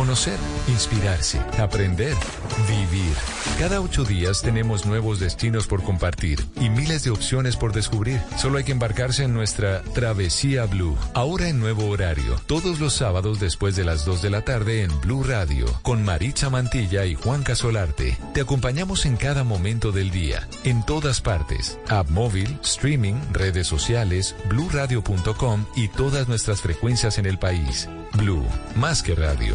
conocer, inspirarse, aprender, vivir. Cada ocho días tenemos nuevos destinos por compartir y miles de opciones por descubrir. Solo hay que embarcarse en nuestra Travesía Blue. Ahora en nuevo horario, todos los sábados después de las 2 de la tarde en Blue Radio, con Maritza Mantilla y Juan Casolarte. Te acompañamos en cada momento del día, en todas partes. App móvil, streaming, redes sociales, bluradio.com y todas nuestras frecuencias en el país. Blue, más que radio.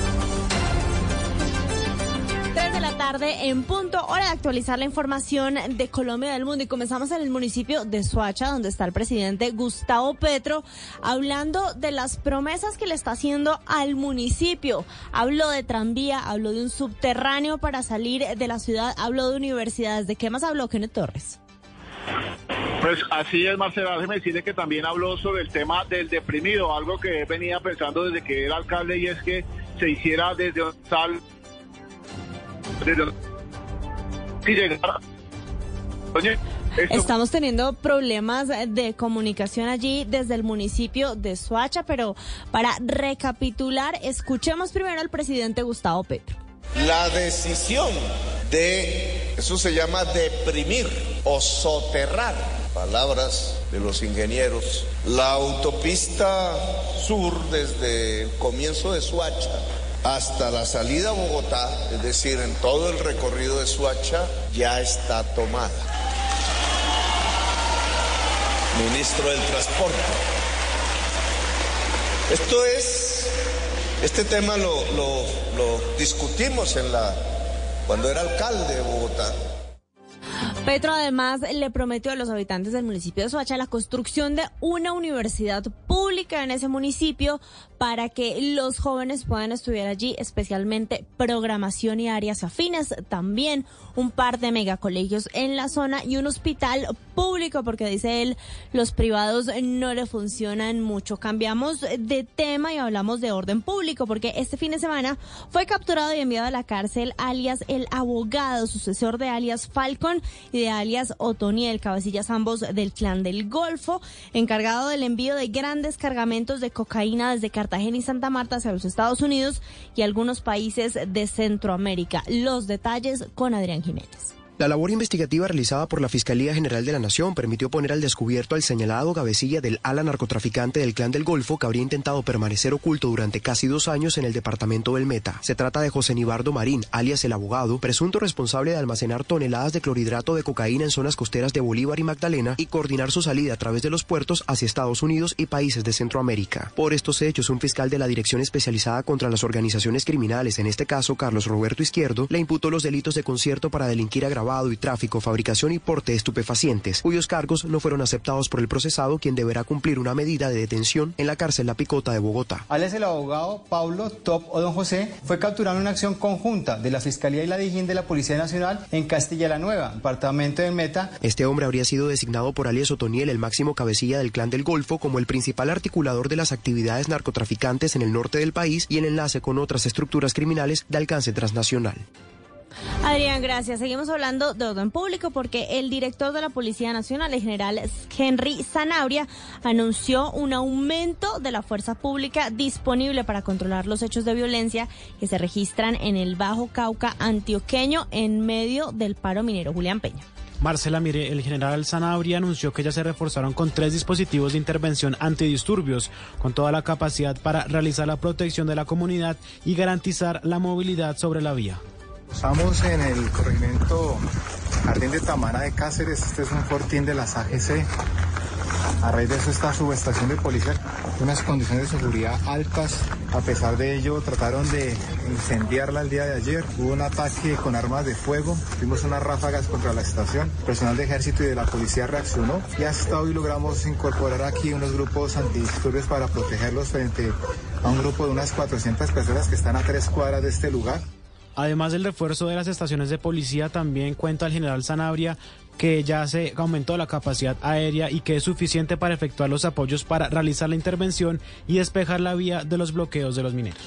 3 de la tarde en punto, hora de actualizar la información de Colombia del mundo. Y comenzamos en el municipio de Soacha, donde está el presidente Gustavo Petro, hablando de las promesas que le está haciendo al municipio. Habló de tranvía, habló de un subterráneo para salir de la ciudad, habló de universidades. ¿De qué más habló Kenneth Torres? Pues así es, Marcela. Déjeme decirle que también habló sobre el tema del deprimido, algo que venía pensando desde que era alcalde y es que se hiciera desde tal Estamos teniendo problemas de comunicación allí desde el municipio de Soacha, pero para recapitular, escuchemos primero al presidente Gustavo Petro. La decisión de, eso se llama deprimir o soterrar, palabras de los ingenieros, la autopista sur desde el comienzo de Suacha hasta la salida a Bogotá, es decir, en todo el recorrido de Suacha, ya está tomada. Ministro del Transporte. Esto es, este tema lo, discutimos en la, cuando era alcalde de Bogotá. Petro además le prometió a los habitantes del municipio de Soacha la construcción de una universidad pública en ese municipio para que los jóvenes puedan estudiar allí, especialmente programación y áreas afines, también un par de megacolegios en la zona y un hospital público, porque dice él, los privados no le funcionan mucho. Cambiamos de tema y hablamos de orden público, porque este fin de semana fue capturado y enviado a la cárcel alias el abogado, sucesor de alias Falcon y de alias Otoniel, cabecillas ambos del clan del Golfo, encargado del envío de grandes cargamentos de cocaína desde Cartagena y Santa Marta hacia los Estados Unidos y algunos países de Centroamérica. Los detalles con Adrián Jiménez. La labor investigativa realizada por la Fiscalía General de la Nación permitió poner al descubierto al señalado cabecilla del ala narcotraficante del Clan del Golfo que habría intentado permanecer oculto durante casi dos años en el departamento del Meta. Se trata de José Nibardo Marín, alias el abogado, presunto responsable de almacenar toneladas de clorhidrato de cocaína en zonas costeras de Bolívar y Magdalena y coordinar su salida a través de los puertos hacia Estados Unidos y países de Centroamérica. Por estos hechos, un fiscal de la Dirección Especializada contra las Organizaciones Criminales, en este caso Carlos Roberto Izquierdo, le imputó los delitos de concierto para delinquir agravado y tráfico, fabricación y porte de estupefacientes, cuyos cargos no fueron aceptados por el procesado, quien deberá cumplir una medida de detención en la cárcel La Picota de Bogotá. Alias el abogado Pablo Top o Don José fue capturado en una acción conjunta de la Fiscalía y la Dijín de la Policía Nacional en Castilla la Nueva, departamento del Meta. Este hombre habría sido designado por alias Otoniel, el máximo cabecilla del Clan del Golfo, como el principal articulador de las actividades narcotraficantes en el norte del país y en enlace con otras estructuras criminales de alcance transnacional. Adrián, gracias. Seguimos hablando de orden público porque el director de la Policía Nacional, el general Henry Zanabria, anunció un aumento de la fuerza pública disponible para controlar los hechos de violencia que se registran en el Bajo Cauca antioqueño en medio del paro minero. Julián Peña. Marcela, mire, el general Sanabria anunció que ya se reforzaron con tres dispositivos de intervención antidisturbios, con toda la capacidad para realizar la protección de la comunidad y garantizar la movilidad sobre la vía. Estamos en el corregimiento Jardín de Tamara de Cáceres. Este es un fortín de las AGC. A raíz de eso, esta subestación de policía, unas condiciones de seguridad altas. A pesar de ello, trataron de incendiarla el día de ayer. Hubo un ataque con armas de fuego. Tuvimos unas ráfagas contra la estación. Personal de ejército y de la policía reaccionó. Y hasta hoy logramos incorporar aquí unos grupos antidisturbios para protegerlos frente a un grupo de unas 400 personas que están a tres cuadras de este lugar. Además del refuerzo de las estaciones de policía, también cuenta el general Sanabria que ya se aumentó la capacidad aérea y que es suficiente para efectuar los apoyos para realizar la intervención y despejar la vía de los bloqueos de los mineros.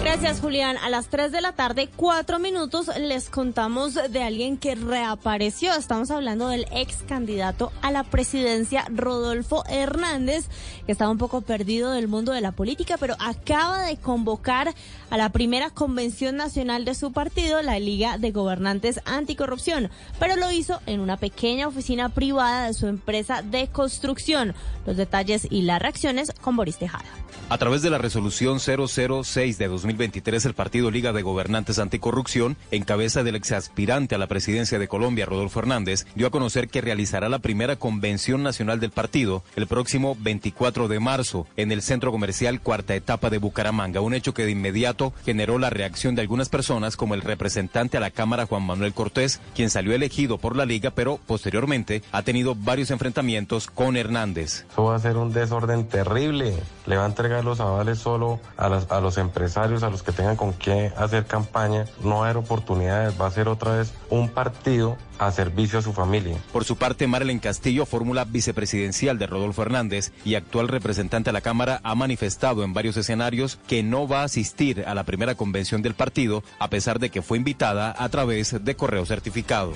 Gracias, Julián. A las 3 de la tarde, cuatro minutos, les contamos de alguien que reapareció. Estamos hablando del ex candidato a la presidencia, Rodolfo Hernández, que estaba un poco perdido del mundo de la política, pero acaba de convocar a la primera convención nacional de su partido, la Liga de Gobernantes Anticorrupción, pero lo hizo en una pequeña oficina privada de su empresa de construcción. Los detalles y las reacciones con Boris Tejada. A través de la resolución 006 de 2023, el Partido Liga de Gobernantes Anticorrupción, en cabeza del exaspirante a la presidencia de Colombia, Rodolfo Hernández, dio a conocer que realizará la primera convención nacional del partido el próximo 24 de marzo en el centro comercial Cuarta Etapa de Bucaramanga, un hecho que de inmediato generó la reacción de algunas personas como el representante a la Cámara Juan Manuel Cortés, quien salió elegido por la liga, pero posteriormente ha tenido varios enfrentamientos con Hernández. Eso va a ser un desorden terrible. Le va a entregar los avales solo a, las- a los empresarios, a los que tengan con qué hacer campaña. No va a haber oportunidades. Va a ser otra vez un partido a servicio a su familia. Por su parte, Marilyn Castillo, fórmula vicepresidencial de Rodolfo Hernández y actual representante a la Cámara, ha manifestado en varios escenarios que no va a asistir a la primera convención del partido, a pesar de que fue invitada a través de correo certificado.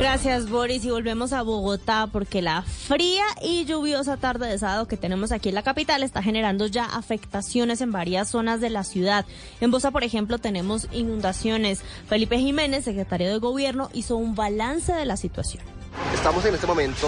Gracias, Boris. Y volvemos a Bogotá porque la fría y lluviosa tarde de sábado que tenemos aquí en la capital está generando ya afectaciones en varias zonas de la ciudad. En Bosa, por ejemplo, tenemos inundaciones. Felipe Jiménez, secretario de Gobierno, hizo un balance de la situación. Estamos en este momento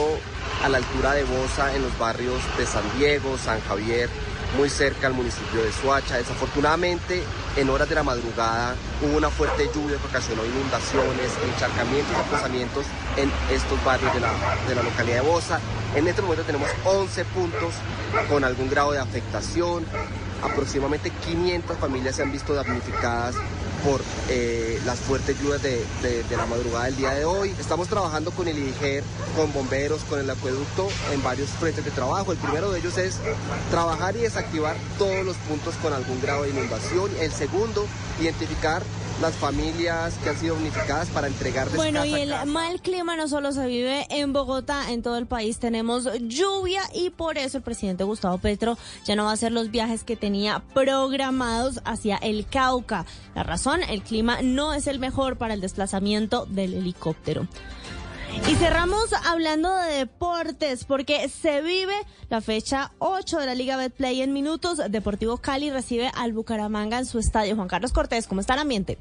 a la altura de Bosa, en los barrios de San Diego, San Javier, muy cerca al municipio de Suacha. Desafortunadamente, en horas de la madrugada hubo una fuerte lluvia que ocasionó inundaciones, encharcamientos y desplazamientos en estos barrios de la, de la localidad de Bosa. En este momento tenemos 11 puntos con algún grado de afectación. Aproximadamente 500 familias se han visto damnificadas por eh, las fuertes lluvias de, de- de la madrugada del día de hoy. Estamos trabajando con el IGER, con bomberos, con el acueducto en varios frentes de trabajo. El primero de ellos es trabajar y desactivar todos los puntos con algún grado de inundación. El segundo, identificar las familias que han sido damnificadas para entregarles Bueno, casa y el casa. mal clima no solo se vive en Bogotá, en todo el país tenemos lluvia y por eso el presidente Gustavo Petro ya no va a hacer los viajes que tenía programados hacia el Cauca. La razón, el clima no es el mejor para el desplazamiento del helicóptero. Y cerramos hablando de deportes porque se vive la fecha 8 de la Liga Betplay en minutos. Deportivo Cali recibe al Bucaramanga en su estadio. Juan Carlos Cortés, ¿cómo está el ambiente?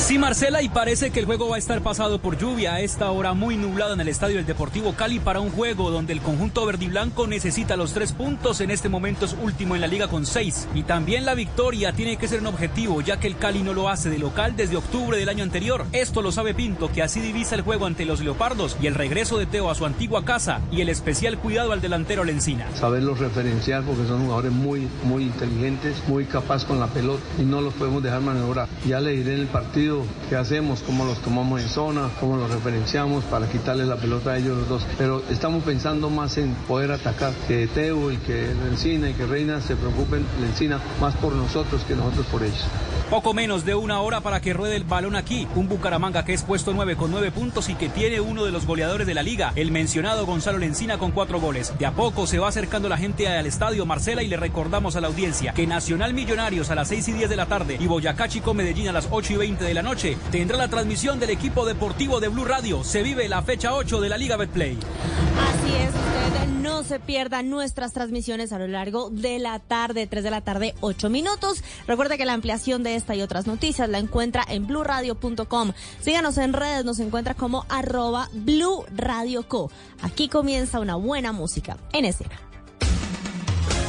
Sí, Marcela, y parece que el juego va a estar pasado por lluvia a esta hora muy nublado en el estadio del Deportivo Cali para un juego donde el conjunto verde y blanco necesita los tres puntos. En este momento es último en la liga con seis. Y también la victoria tiene que ser un objetivo, ya que el Cali no lo hace de local desde octubre del año anterior. Esto lo sabe Pinto, que así divisa el juego ante los Leopardos y el regreso de Teo a su antigua casa y el especial cuidado al delantero Lencina. saberlos referenciar porque son jugadores muy, muy inteligentes, muy capaz con la pelota y no los podemos dejar maniobrar. Ya le diré en el partido qué hacemos, cómo los tomamos en zona, cómo los referenciamos para quitarles la pelota a ellos los dos. Pero estamos pensando más en poder atacar, que Teo y que Lencina y que Reina se preocupen, Lencina, más por nosotros que nosotros por ellos. Poco menos de una hora para que ruede el balón aquí. Un Bucaramanga que es puesto 9 con 9 puntos y que tiene uno de los goleadores de la liga, el mencionado Gonzalo Lencina con 4 goles. De a poco se va acercando la gente al estadio Marcela y le recordamos a la audiencia que Nacional Millonarios a las 6 y 10 de la tarde y Boyacá Chico Medellín a las 8 y 20 de la noche tendrá la transmisión del equipo deportivo de Blue Radio. Se vive la fecha 8 de la Liga Betplay. Así es, usted no se pierda nuestras transmisiones a lo largo de la tarde, 3 de la tarde, 8 minutos. Recuerda que la ampliación de esta y otras noticias la encuentra en bluradio.com. Síganos en redes, nos encuentra como arroba Blue Radio Co. Aquí comienza una buena música en escena.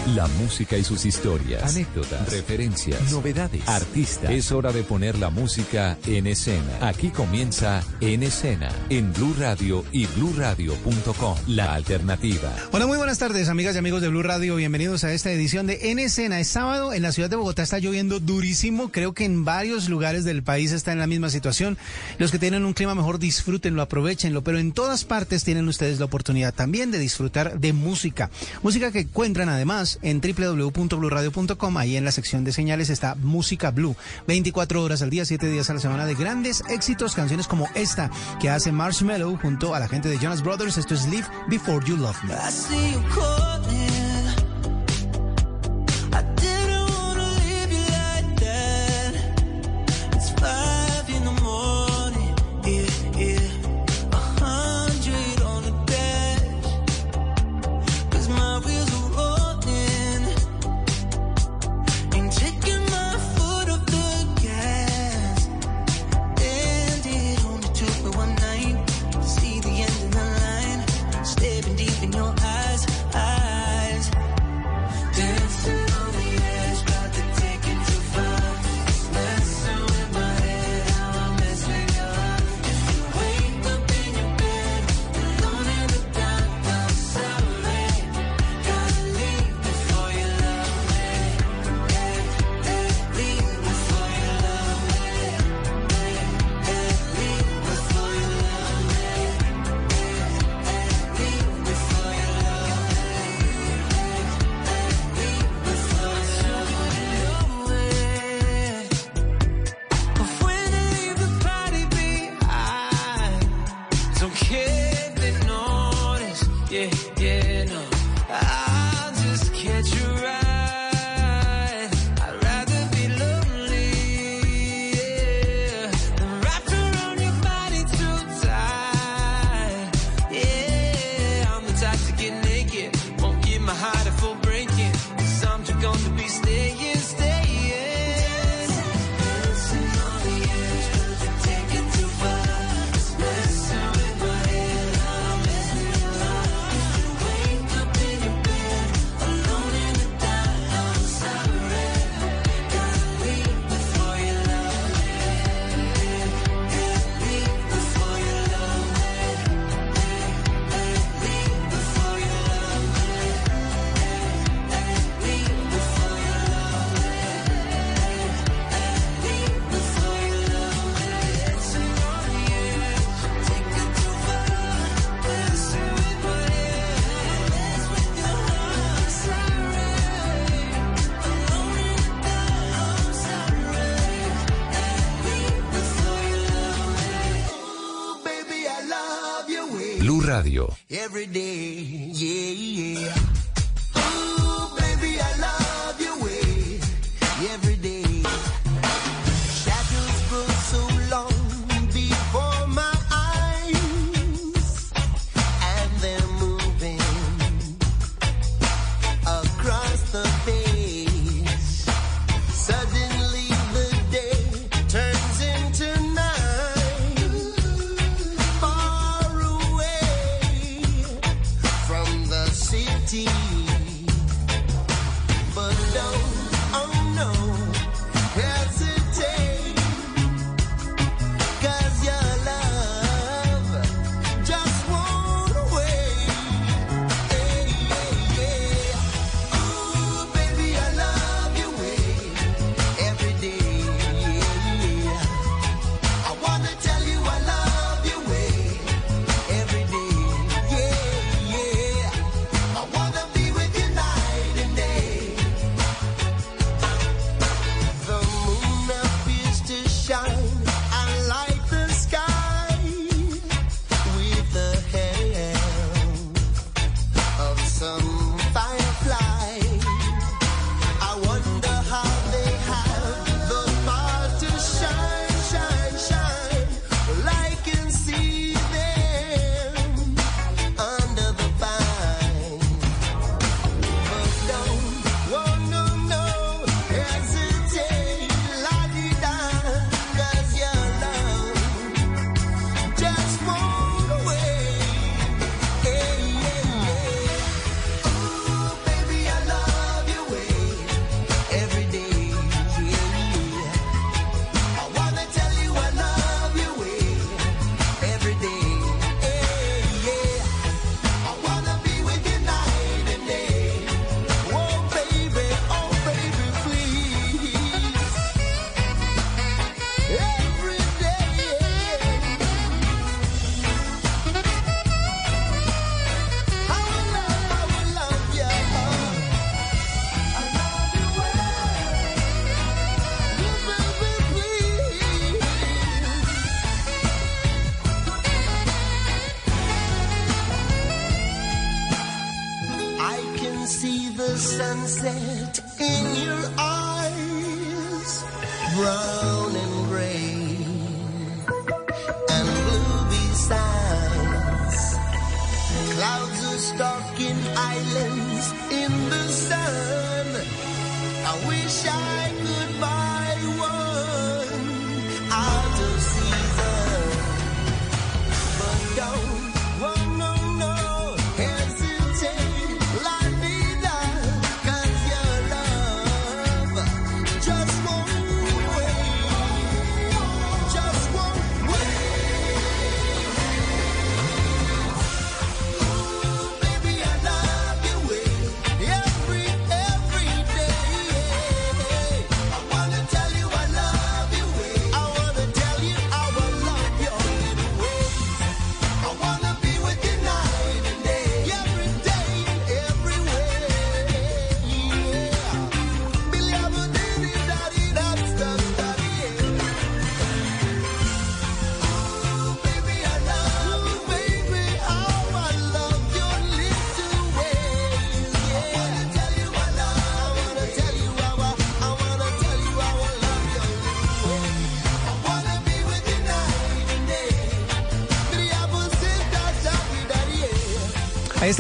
La música y sus historias, anécdotas, referencias, novedades, artistas. Es hora de poner la música en escena. Aquí comienza En Escena en Blue Radio y BlueRadio.com, la alternativa. Hola, muy buenas tardes, amigas y amigos de Blue Radio. Bienvenidos a esta edición de En Escena. Es sábado en la ciudad de Bogotá está lloviendo durísimo. Creo que en varios lugares del país está en la misma situación. Los que tienen un clima mejor disfrútenlo, aprovechenlo, pero en todas partes tienen ustedes la oportunidad también de disfrutar de música. Música que encuentran además en www.bluradio.com. Ahí en la sección de señales está Música Blue. 24 horas al día, 7 días a la semana de grandes éxitos, canciones como esta que hace Marshmallow junto a la gente de Jonas Brothers. Esto es Live Before You Love Me.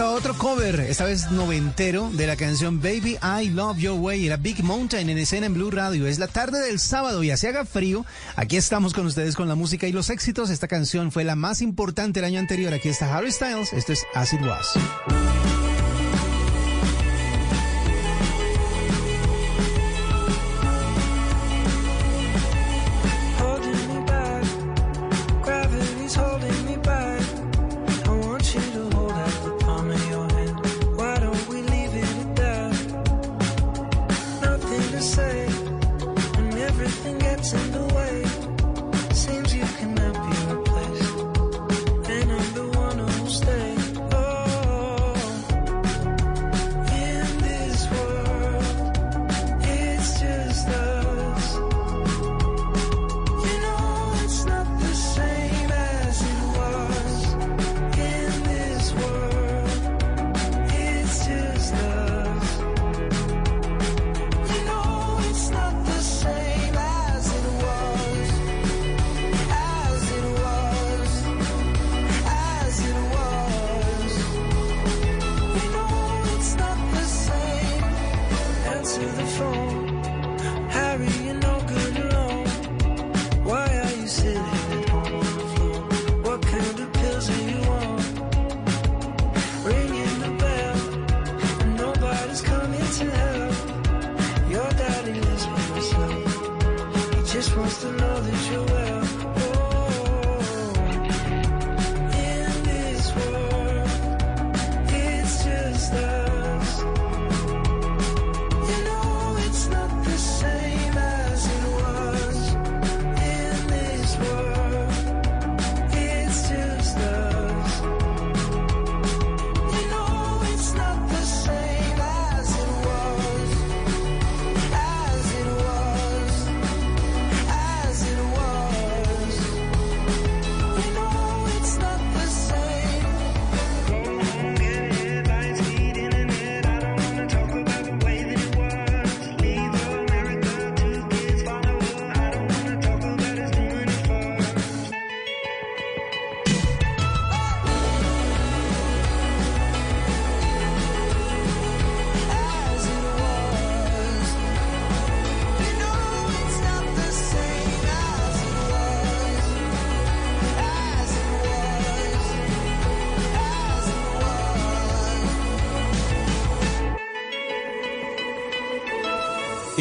otro cover, esta vez noventero, de la canción Baby I Love Your Way. Era Big Mountain en escena en Blue Radio. Es la tarde del sábado y así haga frío. Aquí estamos con ustedes con la música y los éxitos. Esta canción fue la más importante el año anterior. Aquí está Harry Styles. Esto es As It Was.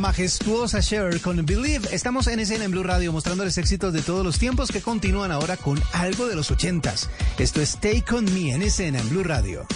majestuosa Cher con Believe. Estamos en escena en Blue Radio mostrándoles éxitos de todos los tiempos que continúan ahora con algo de los ochentas. Esto es Take On Me en escena en Blue Radio.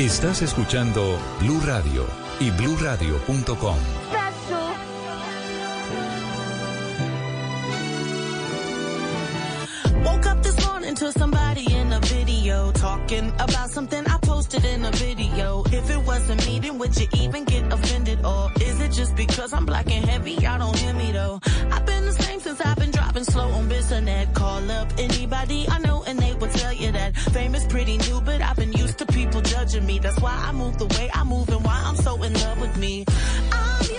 Estás escuchando Blue Radio y bluradio.com. Woke up this morning to somebody in a video talking about something I posted in a video. If it wasn't me, then would you even get offended? Or is it just because I'm black and heavy? Y'all don't hear me though. I've been the same since I've been driving slow on Bissonnet. Call up anybody I know and they will tell you that fame is pretty new, but I've been to people judging me. That's why I move the way I move and why I'm so in love with me. I'm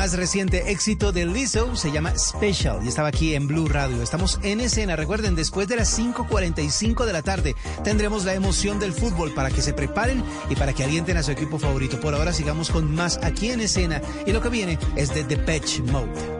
más reciente éxito de Lizzo se llama Special y estaba aquí en Blue Radio. Estamos en escena, recuerden, después de las 5.45 de la tarde tendremos la emoción del fútbol para que se preparen y para que alienten a su equipo favorito. Por ahora sigamos con más aquí en escena y lo que viene es de Patch Mode.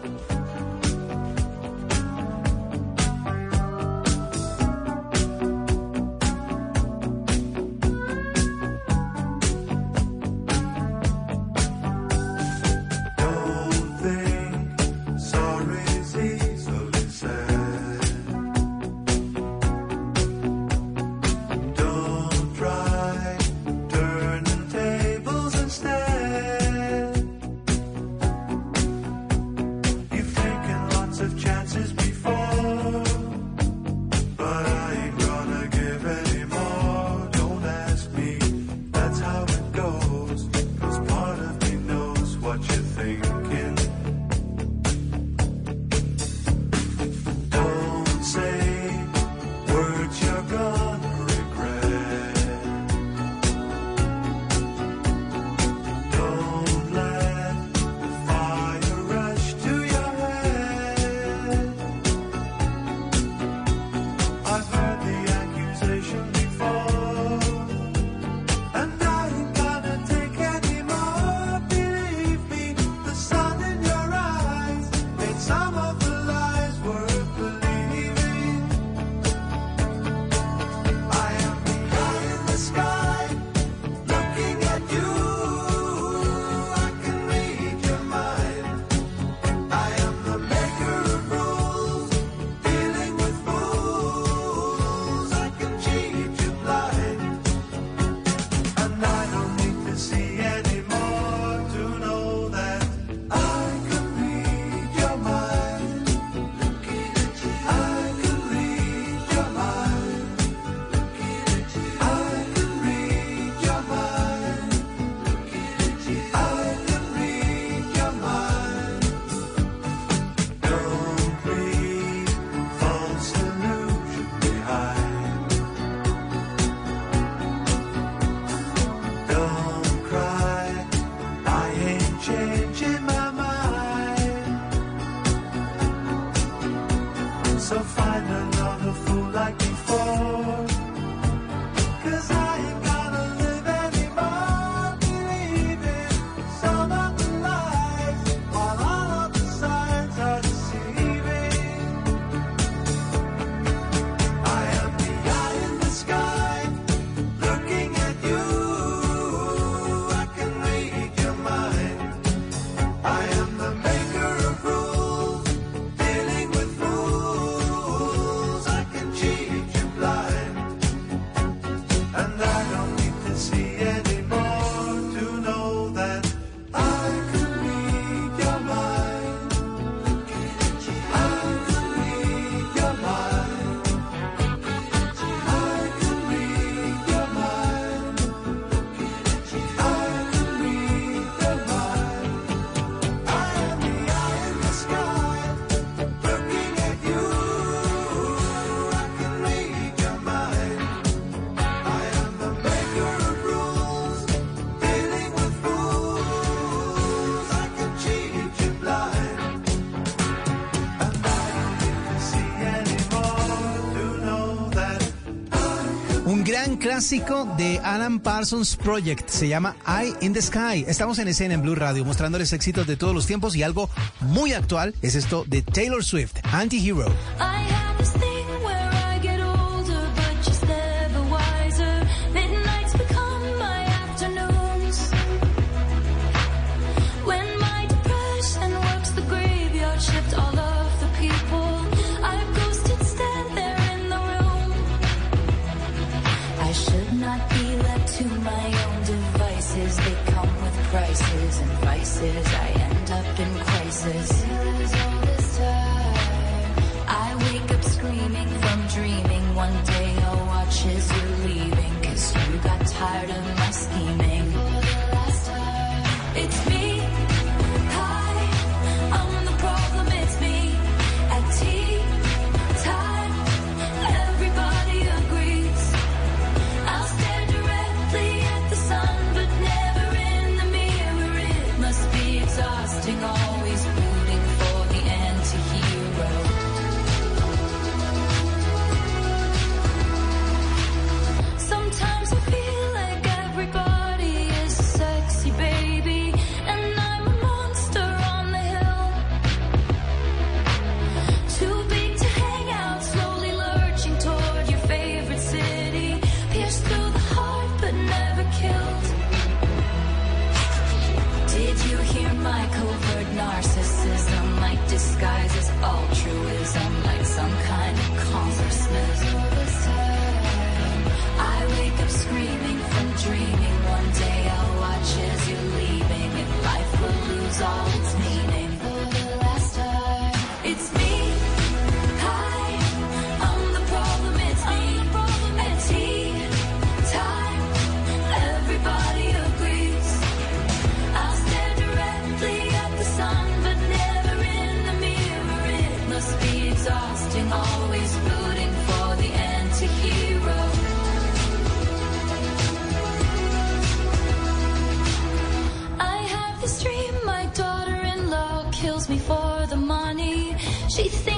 so far. clásico de Alan Parsons Project. Se llama Eye in the Sky. Estamos en escena en Blue Radio mostrándoles éxitos de todos los tiempos y algo muy actual es esto de Taylor Swift, Anti-Hero. be left to my own devices. They come with prices and vices. I end up in crisis. I wake up screaming from dreaming. One day I'll watch as you're leaving. Cause you got tired of my scheming. It's me. She said.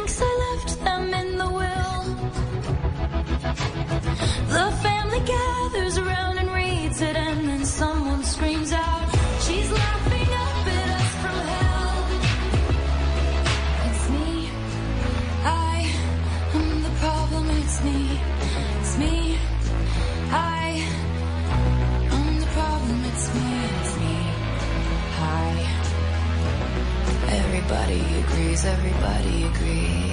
everybody agree?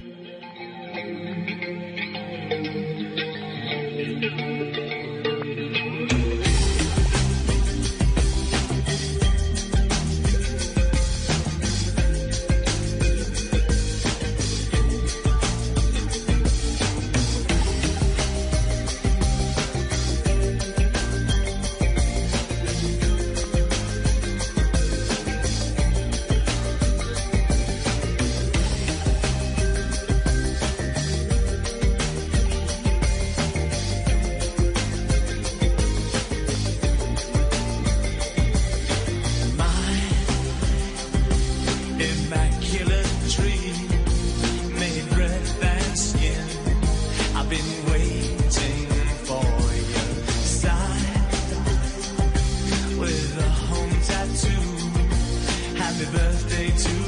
birthday to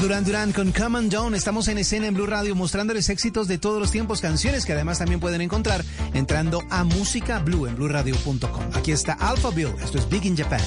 Duran Duran con Come on Down. Estamos en escena en Blue Radio mostrándoles éxitos de todos los tiempos, canciones que además también pueden encontrar entrando a Música Blue en BlueRadio.com. Aquí está Alpha Bill. Esto es Big in Japan.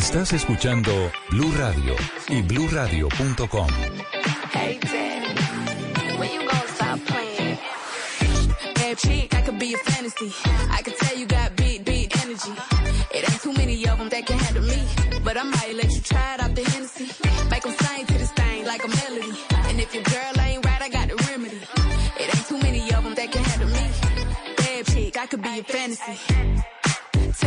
Estás escuchando Blue Radio y bluradio.com. Hey, chick, I could be a fantasy. I could tell you got big, big energy. It ain't too many of them that can handle me. But I might let you try it out the Hennessy. Make them sing to this thing like a melody. And if your girl ain't right, I got the remedy. It ain't too many of them that can handle me. Chick, I could be a fantasy.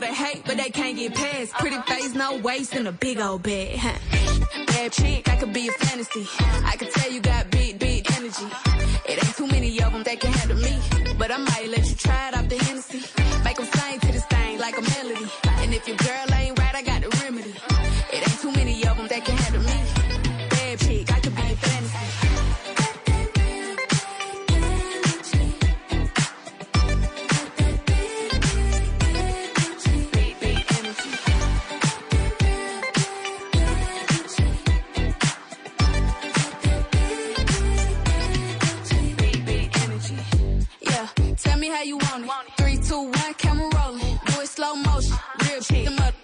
love to hate, but they can't get past. Pretty face, no waist, and a big old huh. Bad chick, I could be a fantasy. I could tell you got big, big energy. It ain't too many of them that can handle me. But I might let you try it out the Hennessy. Make them sing to this thing like a melody. And if your girl how you want it. Three, two, one, camera rolling. Do it slow motion. Real shit. Them up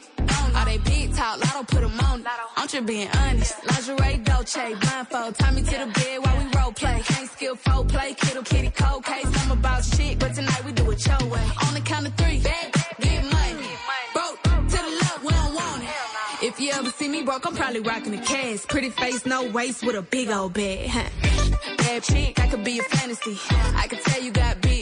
All they big talk, lotto put them on. I'm just being honest. Lingerie, Dolce, blindfold. Tie me to the bed while we role play. Can't skill folk play, kiddo, kitty, cold case. I'm about shit, but tonight we do it your way. On the count of three, bad, get money. Broke to the left, we don't want it. If you ever see me broke, I'm probably rocking a cash. Pretty face, no waist, with a big old bag. Bad chick, I could be a fantasy. I could tell you got big,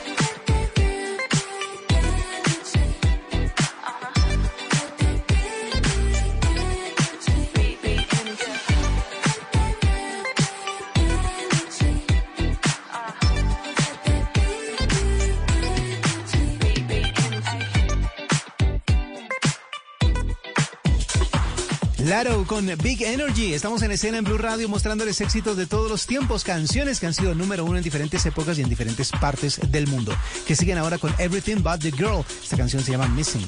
Con Big Energy. Estamos en escena en Blue Radio mostrándoles éxitos de todos los tiempos, canciones que han sido número uno en diferentes épocas y en diferentes partes del mundo. Que siguen ahora con Everything But the Girl. Esta canción se llama Missing.